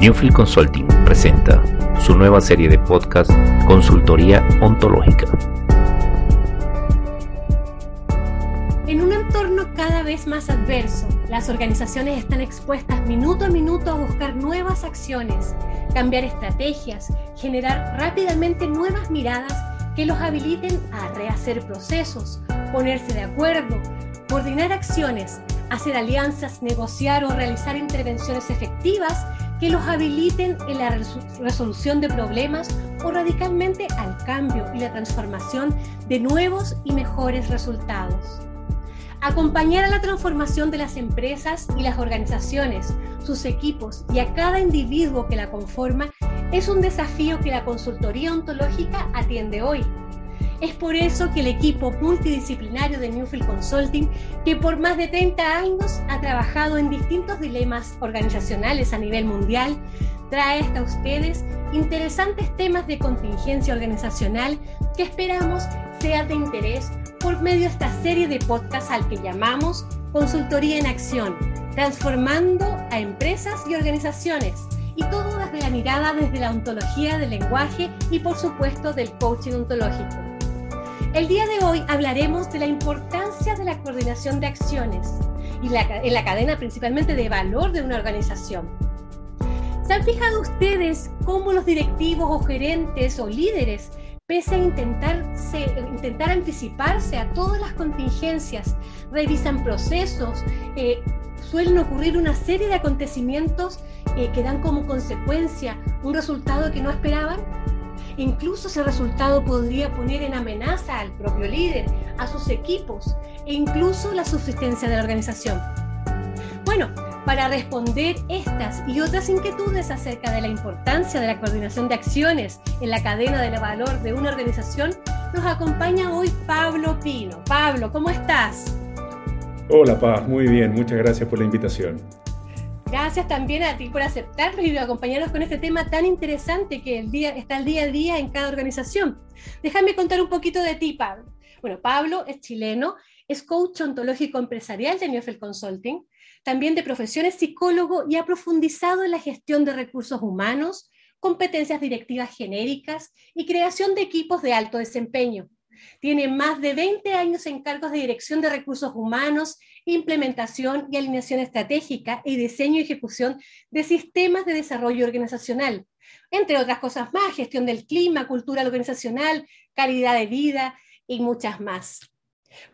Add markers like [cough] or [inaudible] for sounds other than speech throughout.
Newfield Consulting presenta su nueva serie de podcast Consultoría Ontológica. En un entorno cada vez más adverso, las organizaciones están expuestas minuto a minuto a buscar nuevas acciones, cambiar estrategias, generar rápidamente nuevas miradas que los habiliten a rehacer procesos, ponerse de acuerdo, coordinar acciones, hacer alianzas, negociar o realizar intervenciones efectivas que los habiliten en la resolución de problemas o radicalmente al cambio y la transformación de nuevos y mejores resultados. Acompañar a la transformación de las empresas y las organizaciones, sus equipos y a cada individuo que la conforma es un desafío que la consultoría ontológica atiende hoy es por eso que el equipo multidisciplinario de Newfield Consulting, que por más de 30 años ha trabajado en distintos dilemas organizacionales a nivel mundial, trae hasta ustedes interesantes temas de contingencia organizacional que esperamos sea de interés por medio de esta serie de podcasts al que llamamos Consultoría en Acción, transformando a empresas y organizaciones y todo desde la mirada desde la ontología del lenguaje y por supuesto del coaching ontológico. El día de hoy hablaremos de la importancia de la coordinación de acciones y en la cadena principalmente de valor de una organización. ¿Se han fijado ustedes cómo los directivos o gerentes o líderes, pese a intentar anticiparse a todas las contingencias, revisan procesos, eh, suelen ocurrir una serie de acontecimientos eh, que dan como consecuencia un resultado que no esperaban? Incluso ese resultado podría poner en amenaza al propio líder, a sus equipos e incluso la subsistencia de la organización. Bueno, para responder estas y otras inquietudes acerca de la importancia de la coordinación de acciones en la cadena de valor de una organización, nos acompaña hoy Pablo Pino. Pablo, ¿cómo estás? Hola Paz, muy bien, muchas gracias por la invitación. Gracias también a ti por aceptarnos y acompañarnos con este tema tan interesante que el día, está el día a día en cada organización. Déjame contar un poquito de ti, Pablo. Bueno, Pablo es chileno, es coach ontológico empresarial de Newfield Consulting, también de profesión es psicólogo y ha profundizado en la gestión de recursos humanos, competencias directivas genéricas y creación de equipos de alto desempeño. Tiene más de 20 años en cargos de dirección de recursos humanos, implementación y alineación estratégica y diseño y ejecución de sistemas de desarrollo organizacional, entre otras cosas más, gestión del clima, cultura organizacional, calidad de vida y muchas más.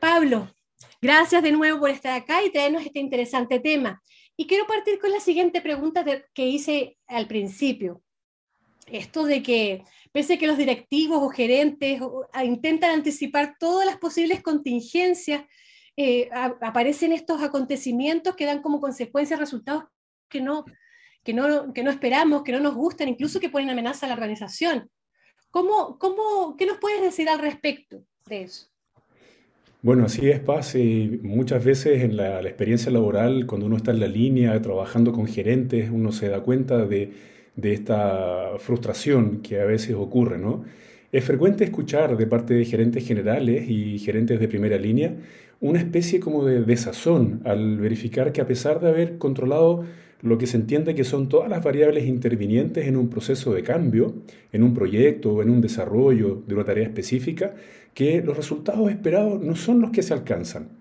Pablo, gracias de nuevo por estar acá y traernos este interesante tema. Y quiero partir con la siguiente pregunta que hice al principio. Esto de que pese a que los directivos o gerentes intentan anticipar todas las posibles contingencias, eh, aparecen estos acontecimientos que dan como consecuencia resultados que no, que, no, que no esperamos, que no nos gustan, incluso que ponen amenaza a la organización. ¿Cómo, cómo, ¿Qué nos puedes decir al respecto de eso? Bueno, así es, Paz. Y muchas veces en la, la, experiencia laboral, cuando uno está en la línea trabajando con gerentes, uno se da cuenta de de esta frustración que a veces ocurre, ¿no? Es frecuente escuchar de parte de gerentes generales y gerentes de primera línea una especie como de desazón al verificar que a pesar de haber controlado lo que se entiende que son todas las variables intervinientes en un proceso de cambio, en un proyecto o en un desarrollo de una tarea específica, que los resultados esperados no son los que se alcanzan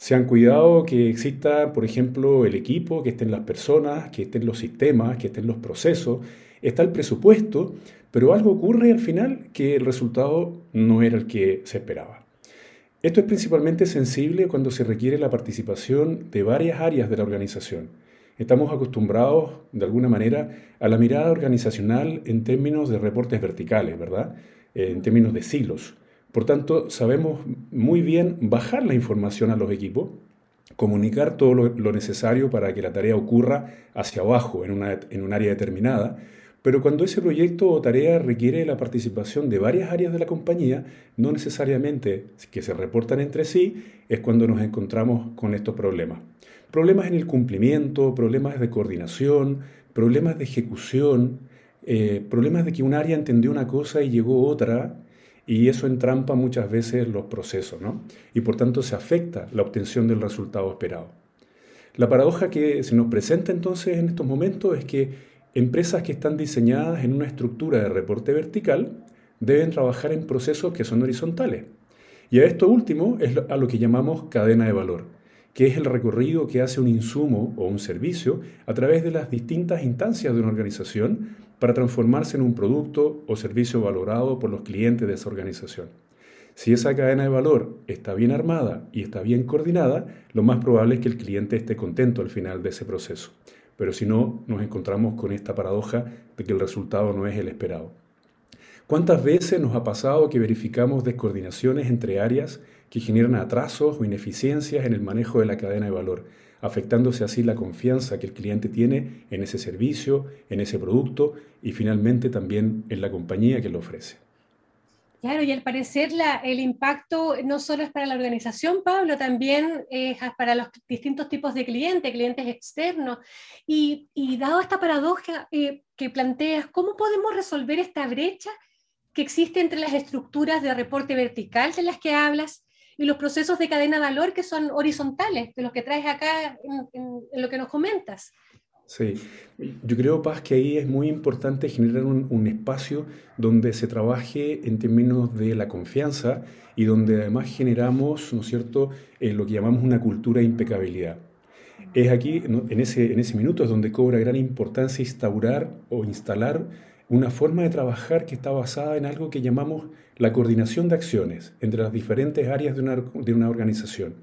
se han cuidado que exista, por ejemplo, el equipo, que estén las personas, que estén los sistemas, que estén los procesos, está el presupuesto, pero algo ocurre al final que el resultado no era el que se esperaba. Esto es principalmente sensible cuando se requiere la participación de varias áreas de la organización. Estamos acostumbrados, de alguna manera, a la mirada organizacional en términos de reportes verticales, ¿verdad? En términos de silos. Por tanto, sabemos muy bien bajar la información a los equipos, comunicar todo lo, necesario para que la tarea ocurra hacia abajo en, una, un área determinada, pero cuando ese proyecto o tarea requiere la participación de varias áreas de la compañía, no necesariamente que se reportan entre sí, es cuando nos encontramos con estos problemas. Problemas en el cumplimiento, problemas de coordinación, problemas de ejecución, eh, problemas de que un área entendió una cosa y llegó otra, y eso entrampa muchas veces los procesos, ¿no? Y por tanto se afecta la obtención del resultado esperado. La paradoja que se nos presenta entonces en estos momentos es que empresas que están diseñadas en una estructura de reporte vertical deben trabajar en procesos que son horizontales. Y a esto último es a lo que llamamos cadena de valor, que es el recorrido que hace un insumo o un servicio a través de las distintas instancias de una organización para transformarse en un producto o servicio valorado por los clientes de esa organización. Si esa cadena de valor está bien armada y está bien coordinada, lo más probable es que el cliente esté contento al final de ese proceso. Pero si no, nos encontramos con esta paradoja de que el resultado no es el esperado. ¿Cuántas veces nos ha pasado que verificamos descoordinaciones entre áreas que generan atrasos o ineficiencias en el manejo de la cadena de valor, afectándose así la confianza que el cliente tiene en ese servicio, en ese producto y finalmente también en la compañía que lo ofrece? Claro, y al parecer el impacto no solo es para la organización, Pablo, también es para los distintos tipos de clientes, clientes externos. Y, dado esta paradoja eh, que planteas, ¿cómo podemos resolver esta brecha que existe entre las estructuras de reporte vertical de las que hablas y los procesos de cadena de valor que son horizontales, de los que traes acá en, lo que nos comentas. Sí, yo creo, Paz, que ahí es muy importante generar un, espacio donde se trabaje en términos de la confianza y donde además generamos, ¿no es cierto?, eh, lo que llamamos una cultura de impecabilidad. Es aquí, en, ese, en ese minuto, es donde cobra gran importancia instaurar o instalar una forma de trabajar que está basada en algo que llamamos la coordinación de acciones entre las diferentes áreas de una, de una organización.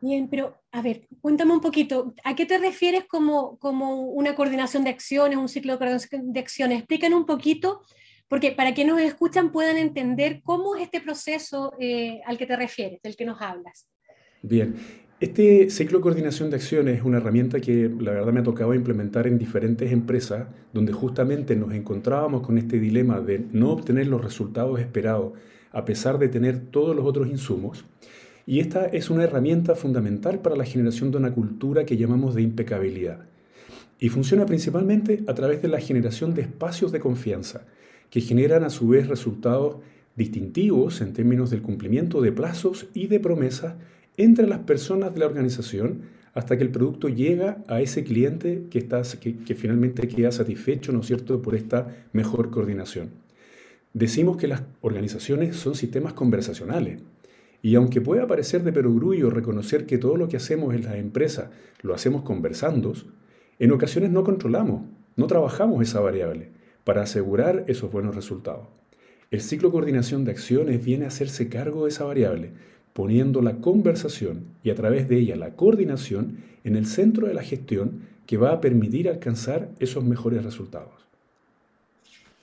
Bien, pero a ver, cuéntame un poquito, ¿a qué te refieres como, como una coordinación de acciones, un ciclo de coordinación de acciones? Explícanos un poquito, porque para que nos escuchan puedan entender cómo es este proceso eh, al que te refieres, del que nos hablas. Bien, este ciclo de coordinación de acciones es una herramienta que la verdad me ha tocado implementar en diferentes empresas donde justamente nos encontrábamos con este dilema de no obtener los resultados esperados a pesar de tener todos los otros insumos. Y esta es una herramienta fundamental para la generación de una cultura que llamamos de impecabilidad. Y funciona principalmente a través de la generación de espacios de confianza, que generan a su vez resultados distintivos en términos del cumplimiento de plazos y de promesas entre las personas de la organización hasta que el producto llega a ese cliente que, está, que, finalmente queda satisfecho, ¿no es cierto?, por esta mejor coordinación. Decimos que las organizaciones son sistemas conversacionales. Y aunque pueda parecer de perogrullo reconocer que todo lo que hacemos en las empresas lo hacemos conversando, en ocasiones no controlamos, no trabajamos esa variable para asegurar esos buenos resultados. El ciclo coordinación de acciones viene a hacerse cargo de esa variable, poniendo la conversación y a través de ella la coordinación en el centro de la gestión que va a permitir alcanzar esos mejores resultados.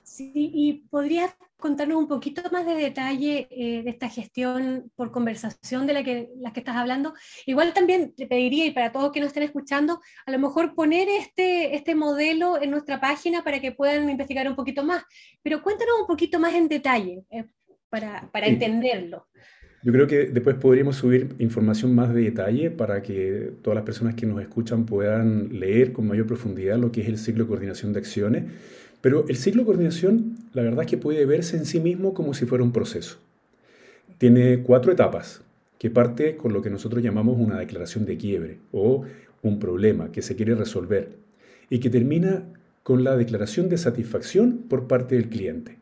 Sí, y podrías contarnos un poquito más de detalle eh, de esta gestión por conversación de la que, las que estás hablando. Igual también te pediría, y para todos que nos estén escuchando, a lo mejor poner este, este modelo en nuestra página para que puedan investigar un poquito más. Pero cuéntanos un poquito más en detalle eh, para, para entenderlo. Yo creo que después podríamos subir información más de detalle para que todas las personas que nos escuchan puedan leer con mayor profundidad lo que es el ciclo de coordinación de acciones. Pero el ciclo de coordinación, la verdad es que puede verse en sí mismo como si fuera un proceso. Tiene cuatro etapas, que parte con lo que nosotros llamamos una declaración de quiebre o un problema que se quiere resolver y que termina con la declaración de satisfacción por parte del cliente.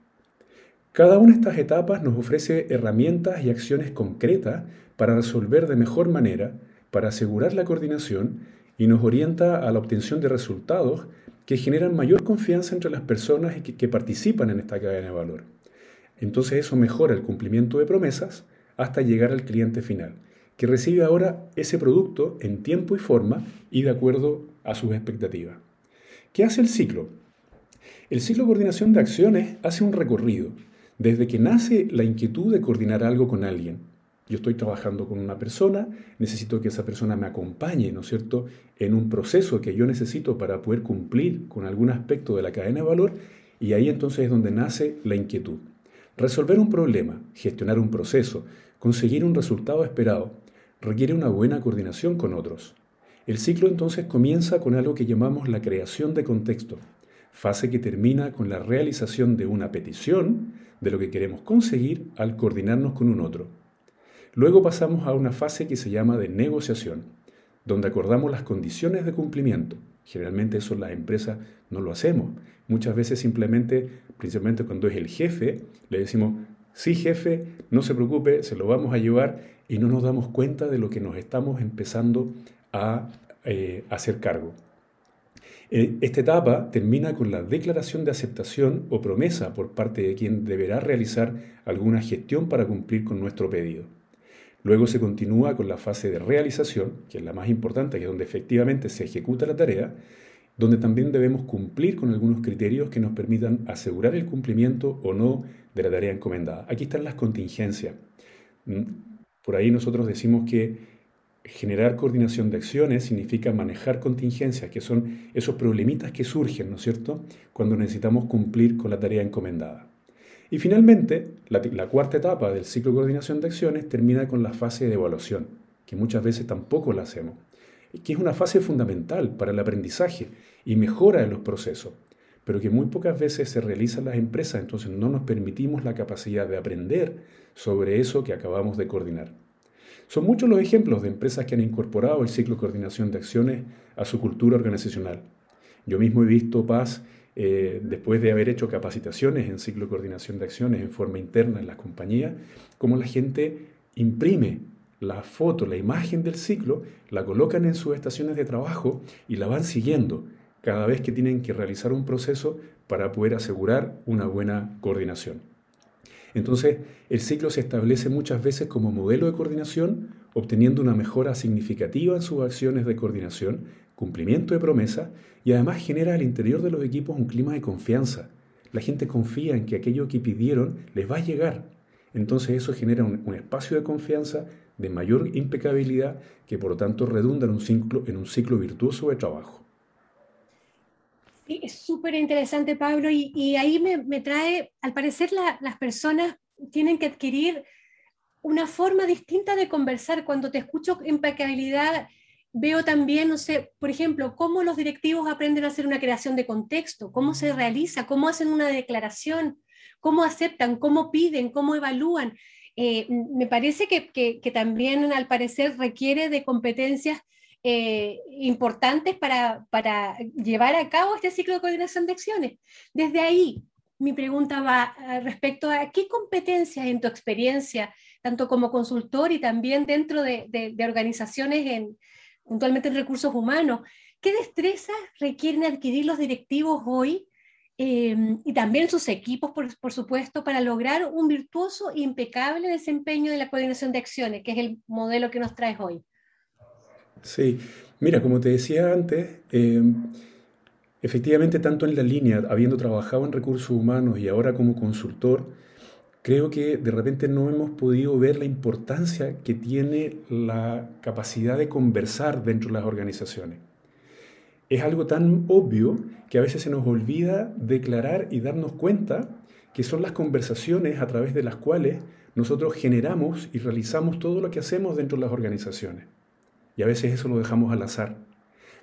Cada una de estas etapas nos ofrece herramientas y acciones concretas para resolver de mejor manera, para asegurar la coordinación y nos orienta a la obtención de resultados que generan mayor confianza entre las personas que, participan en esta cadena de valor. Entonces eso mejora el cumplimiento de promesas hasta llegar al cliente final, que recibe ahora ese producto en tiempo y forma y de acuerdo a sus expectativas. ¿Qué hace el ciclo? El ciclo de coordinación de acciones hace un recorrido desde que nace la inquietud de coordinar algo con alguien. Yo estoy trabajando con una persona, necesito que esa persona me acompañe, ¿no es cierto?, en un proceso que yo necesito para poder cumplir con algún aspecto de la cadena de valor y ahí entonces es donde nace la inquietud. Resolver un problema, gestionar un proceso, conseguir un resultado esperado, requiere una buena coordinación con otros. El ciclo entonces comienza con algo que llamamos la creación de contexto, fase que termina con la realización de una petición de lo que queremos conseguir al coordinarnos con un otro. Luego pasamos a una fase que se llama de negociación, donde acordamos las condiciones de cumplimiento, Generalmente eso las empresas no lo hacemos. Muchas veces simplemente, principalmente cuando es el jefe, le decimos, sí jefe, no se preocupe, se lo vamos a llevar y no nos damos cuenta de lo que nos estamos empezando a eh, hacer cargo. Eh, esta etapa termina con la declaración de aceptación o promesa por parte de quien deberá realizar alguna gestión para cumplir con nuestro pedido. Luego se continúa con la fase de realización, que es la más importante, que es donde efectivamente se ejecuta la tarea, donde también debemos cumplir con algunos criterios que nos permitan asegurar el cumplimiento o no de la tarea encomendada. Aquí están las contingencias. Mm, por ahí nosotros decimos que generar coordinación de acciones significa manejar contingencias, que son esos problemitas que surgen, ¿no es cierto?, cuando necesitamos cumplir con la tarea encomendada. Y finalmente, la, cuarta etapa del ciclo de coordinación de acciones termina con la fase de evaluación, que muchas veces tampoco la hacemos, que es una fase fundamental para el aprendizaje y mejora de los procesos, pero que muy pocas veces se realiza en las empresas, entonces no nos permitimos la capacidad de aprender sobre eso que acabamos de coordinar. Son muchos los ejemplos de empresas que han incorporado el ciclo de coordinación de acciones a su cultura organizacional. Yo mismo he visto Paz, eh, después de haber hecho capacitaciones en ciclo de coordinación de acciones en forma interna en las compañías, cómo la gente imprime la foto, la imagen del ciclo, la colocan en sus estaciones de trabajo y la van siguiendo cada vez que tienen que realizar un proceso para poder asegurar una buena coordinación. Entonces, el ciclo se establece muchas veces como modelo de coordinación, obteniendo una mejora significativa en sus acciones de coordinación, cumplimiento de promesas y además genera al interior de los equipos un clima de confianza. La gente confía en que aquello que pidieron les va a llegar. Entonces eso genera un, espacio de confianza de mayor impecabilidad que por lo tanto redunda en un ciclo, en un ciclo virtuoso de trabajo. Es súper interesante, Pablo, y, ahí me, trae, al parecer las personas tienen que adquirir una forma distinta de conversar. Cuando te escucho impecabilidad, veo también, no sé, por ejemplo, cómo los directivos aprenden a hacer una creación de contexto, cómo se realiza, cómo hacen una declaración, cómo aceptan, cómo piden, cómo evalúan. Eh, me parece que, que, también, al parecer, requiere de competencias eh, importantes para, para, llevar a cabo este ciclo de coordinación de acciones. Desde ahí, mi pregunta va eh, respecto a qué competencias en tu experiencia, tanto como consultor y también dentro de, organizaciones en, puntualmente en recursos humanos, qué destrezas requieren adquirir los directivos hoy em, y también sus equipos, por, por, supuesto, para lograr un virtuoso e impecable desempeño de la coordinación de acciones, que es el modelo que nos traes hoy. Sí, mira, como te decía antes, eh, efectivamente tanto en la línea, habiendo trabajado en recursos humanos y ahora como consultor, creo que de repente no hemos podido ver la importancia que tiene la capacidad de conversar dentro de las organizaciones. Es algo tan obvio que a veces se nos olvida declarar y darnos cuenta que son las conversaciones a través de las cuales nosotros generamos y realizamos todo lo que hacemos dentro de las organizaciones. Y a veces eso lo dejamos al azar.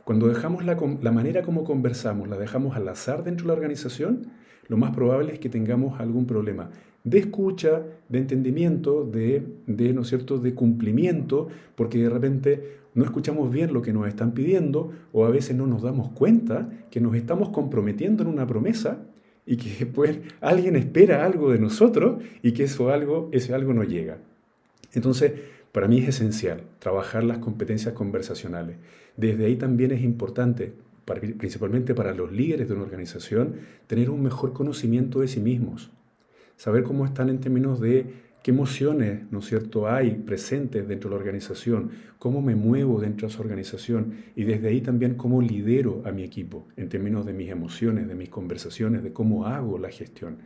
Cuando dejamos la, manera como conversamos, la dejamos al azar dentro de la organización, lo más probable es que tengamos algún problema de escucha, de entendimiento, de, de, ¿no es cierto?, de cumplimiento, porque de repente no escuchamos bien lo que nos están pidiendo o a veces no nos damos cuenta que nos estamos comprometiendo en una promesa y que después alguien espera algo de nosotros y que eso algo, ese algo no llega. Entonces, para mí es esencial trabajar las competencias conversacionales. Desde ahí también es importante, principalmente para los líderes de una organización, tener un mejor conocimiento de sí mismos. Saber cómo están en términos de qué emociones, ¿no es cierto?, hay presentes dentro de la organización, cómo me muevo dentro de esa organización y desde ahí también cómo lidero a mi equipo en términos de mis emociones, de mis conversaciones, de cómo hago la gestión.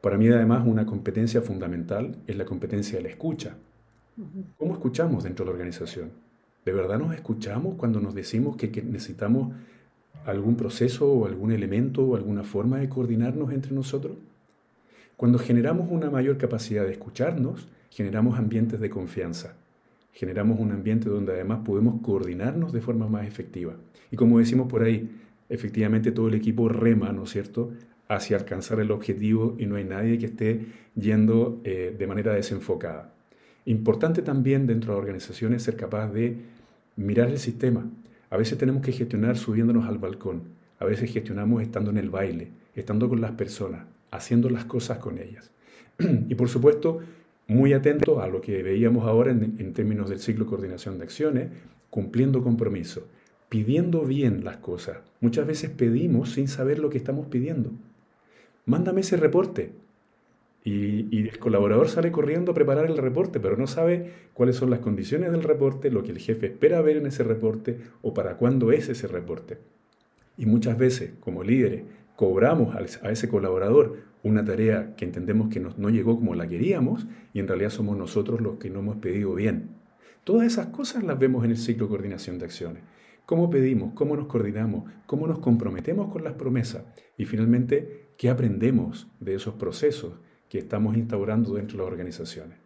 Para mí además una competencia fundamental es la competencia de la escucha. ¿Cómo escuchamos dentro de la organización? ¿De verdad nos escuchamos cuando nos decimos que, necesitamos algún proceso o algún elemento o alguna forma de coordinarnos entre nosotros? Cuando generamos una mayor capacidad de escucharnos, generamos ambientes de confianza. Generamos un ambiente donde además podemos coordinarnos de forma más efectiva. Y como decimos por ahí, efectivamente todo el equipo rema, ¿no es cierto?, hacia alcanzar el objetivo y no hay nadie que esté yendo eh, de manera desenfocada. Importante también dentro de organizaciones ser capaz de mirar el sistema, A veces tenemos que gestionar subiéndonos al balcón, a veces gestionamos estando en el baile, estando con las personas, haciendo las cosas con ellas. [clears throat] y por supuesto, muy atento a lo que veíamos ahora en, en términos del ciclo de coordinación de acciones, cumpliendo compromiso, pidiendo bien las cosas. Muchas veces pedimos sin saber lo que estamos pidiendo. Mándame ese reporte. Y, el colaborador sale corriendo a preparar el reporte, pero no sabe cuáles son las condiciones del reporte, lo que el jefe espera ver en ese reporte o para cuándo es ese reporte. Y muchas veces, como líderes, cobramos a ese colaborador una tarea que entendemos que no llegó como la queríamos y en realidad somos nosotros los que no hemos pedido bien. Todas esas cosas las vemos en el ciclo de coordinación de acciones. Cómo pedimos, cómo nos coordinamos, cómo nos comprometemos con las promesas y finalmente qué aprendemos de esos procesos que estamos instaurando dentro de las organizaciones.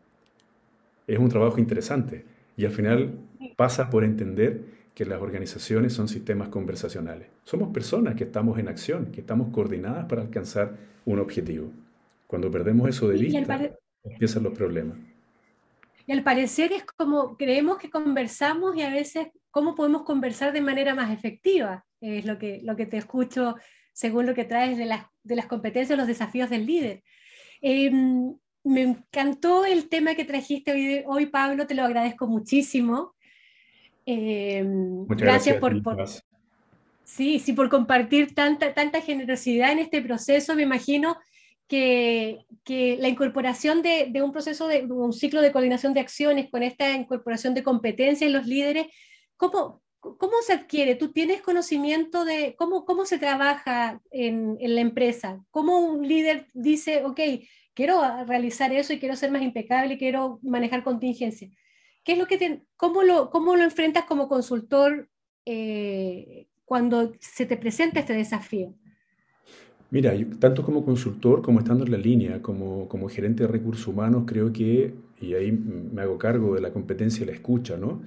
Es un trabajo interesante y al final pasa por entender que las organizaciones son sistemas conversacionales. Somos personas que estamos en acción, que estamos coordinadas para alcanzar un objetivo. Cuando perdemos eso de vista, empiezan los problemas. Y al parecer es como creemos que conversamos y a veces cómo podemos conversar de manera más efectiva. Es lo que, lo que te escucho según lo que traes de las, de las competencias, los desafíos del líder. Em, me encantó el tema que trajiste hoy, hoy, Pablo, te lo agradezco muchísimo. Em, Muchas gracias, por, sí, sí, por compartir tanta, tanta generosidad en este proceso. Me imagino que, que la incorporación de, de, un proceso, de un ciclo de coordinación de acciones con esta incorporación de competencias en los líderes, ¿cómo, ¿cómo se adquiere? ¿Tú tienes conocimiento de cómo, cómo se trabaja en, en, la empresa? ¿Cómo un líder dice, ok, quiero realizar eso y quiero ser más impecable y quiero manejar contingencia? ¿Qué es lo que cómo, lo, ¿Cómo lo enfrentas como consultor eh, cuando se te presenta este desafío? Mira, tanto como consultor como estando en la línea, como, como gerente de recursos humanos, creo que, y ahí me hago cargo de la competencia y la escucha, ¿no?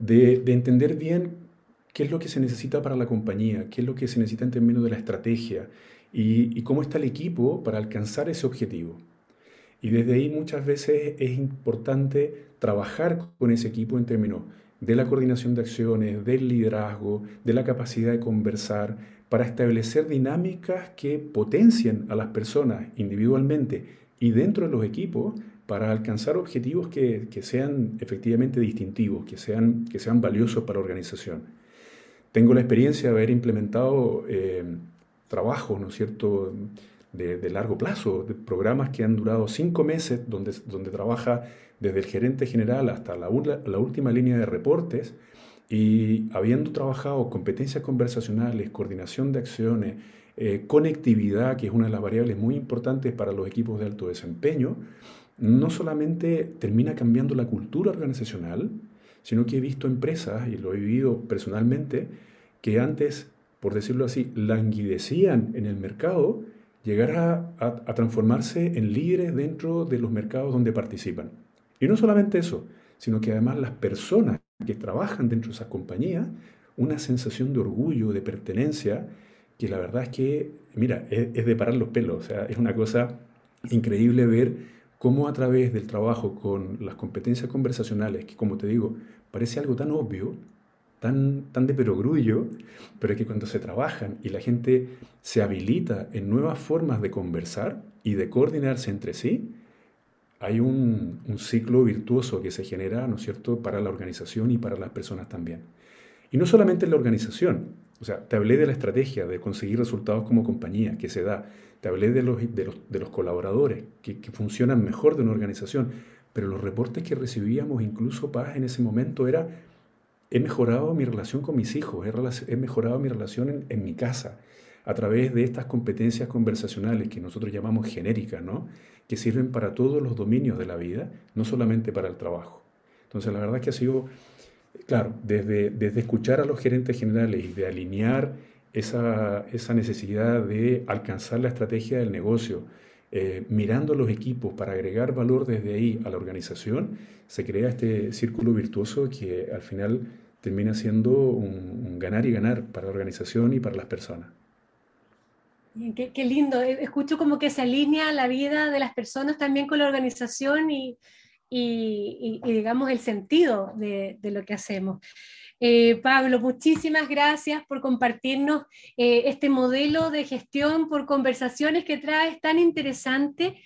De, entender bien qué es lo que se necesita para la compañía, qué es lo que se necesita en términos de la estrategia y, cómo está el equipo para alcanzar ese objetivo. Y desde ahí muchas veces es importante trabajar con ese equipo en términos de la coordinación de acciones, del liderazgo, de la capacidad de conversar, para establecer dinámicas que potencien a las personas individualmente y dentro de los equipos para alcanzar objetivos que, sean efectivamente distintivos, que sean, que sean valiosos para la organización. Tengo la experiencia de haber implementado eh, trabajos, ¿no es cierto?, de, largo plazo, de programas que han durado cinco meses, donde, donde trabaja desde el gerente general hasta la, última línea de reportes, y habiendo trabajado competencias conversacionales, coordinación de acciones, eh, conectividad, que es una de las variables muy importantes para los equipos de alto desempeño, no solamente termina cambiando la cultura organizacional, sino que he visto empresas, y lo he vivido personalmente, que antes, por decirlo así, languidecían en el mercado, llegar a, transformarse en líderes dentro de los mercados donde participan. Y no solamente eso, sino que además las personas que trabajan dentro de esas compañías, una sensación de orgullo, de pertenencia, que la verdad es que, mira, es, es de parar los pelos, o sea, es una cosa increíble ver cómo a través del trabajo con las competencias conversacionales, que como te digo, parece algo tan obvio, tan, tan de perogrullo, pero que cuando se trabajan y la gente se habilita en nuevas formas de conversar y de coordinarse entre sí, hay un, un ciclo virtuoso que se genera, ¿no es cierto?, para la organización y para las personas también. Y no solamente en la organización, o sea, te hablé de la estrategia de conseguir resultados como compañía que se da, te hablé de los, de los, de los colaboradores que, funcionan mejor de una organización, pero los reportes que recibíamos, incluso Paz, en ese momento era, he mejorado mi relación con mis hijos, he, he mejorado mi relación en, en, mi casa, a través de estas competencias conversacionales que nosotros llamamos genéricas, ¿no? que sirven para todos los dominios de la vida, no solamente para el trabajo. Entonces, la verdad es que ha sido, claro, desde, desde escuchar a los gerentes generales y de alinear esa, esa necesidad de alcanzar la estrategia del negocio, eh, mirando los equipos para agregar valor desde ahí a la organización, se crea este círculo virtuoso que al final termina siendo un, ganar y ganar para la organización y para las personas. Qué, lindo, eh, escucho como que se alinea la vida de las personas también con la organización y, y, digamos, el sentido de lo que hacemos. Eh, Pablo, muchísimas gracias por compartirnos eh, este modelo de gestión por conversaciones que traes tan interesante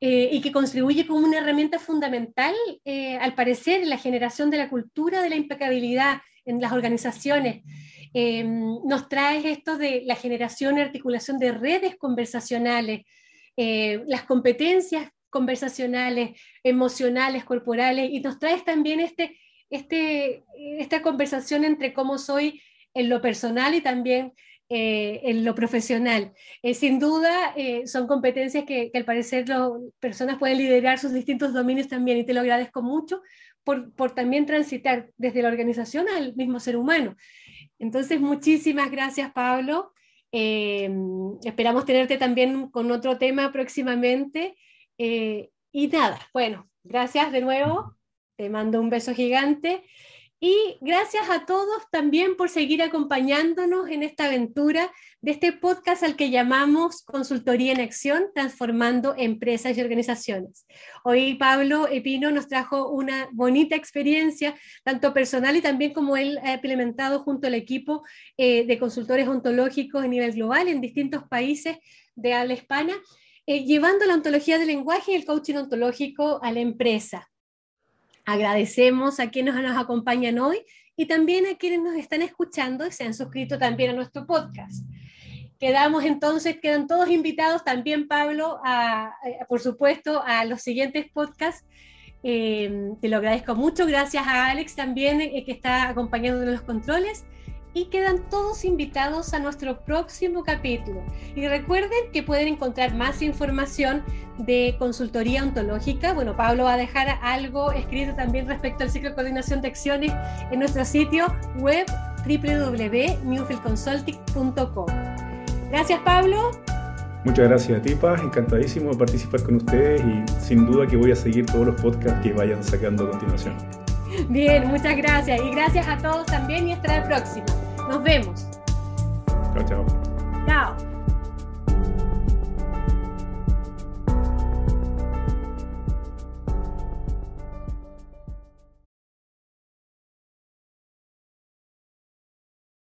eh, y que contribuye como una herramienta fundamental, al parecer, en la generación de la cultura de la impecabilidad en las organizaciones. nos traes esto de la generación y articulación de redes conversacionales, las competencias conversacionales, emocionales, corporales, y nos traes también este este, esta conversación entre cómo soy en lo personal y también eh, en lo profesional. Eh, sin duda, eh, son competencias que, al parecer las personas pueden liderar sus distintos dominios también y te lo agradezco mucho por, por también transitar desde la organización al mismo ser humano. Entonces, muchísimas gracias, Pablo. esperamos tenerte también con otro tema próximamente. y nada, bueno, gracias de nuevo te mando un beso gigante y gracias a todos también por seguir acompañándonos en esta aventura de este podcast al que llamamos Consultoría en Acción, transformando empresas y organizaciones. Hoy Pablo Epino nos trajo una bonita experiencia, tanto personal y también como él ha implementado junto al equipo eh, de consultores ontológicos a nivel global en distintos países de habla hispana, eh, llevando la ontología del lenguaje y el coaching ontológico a la empresa. Agradecemos a quienes nos acompañan hoy y también a quienes nos están escuchando y se han suscrito también a nuestro podcast. Quedamos entonces, quedan todos invitados, también Pablo, a, por supuesto, a los siguientes podcasts. Eh, te lo agradezco mucho. Gracias a Alex también, eh, que está acompañándonos en los controles y quedan todos invitados a nuestro próximo capítulo. Y recuerden que pueden encontrar más información de consultoría ontológica. Bueno, Pablo va a dejar algo escrito también respecto al ciclo de coordinación de acciones en nuestro sitio web www.newfieldconsulting.com. Gracias, Pablo. Muchas gracias a ti, Paz. Encantadísimo de participar con ustedes y sin duda que voy a seguir todos los podcasts que vayan sacando a continuación. Bien, muchas gracias. Y gracias a todos también y hasta la próxima. Nos vemos. Chao, chao. Chao.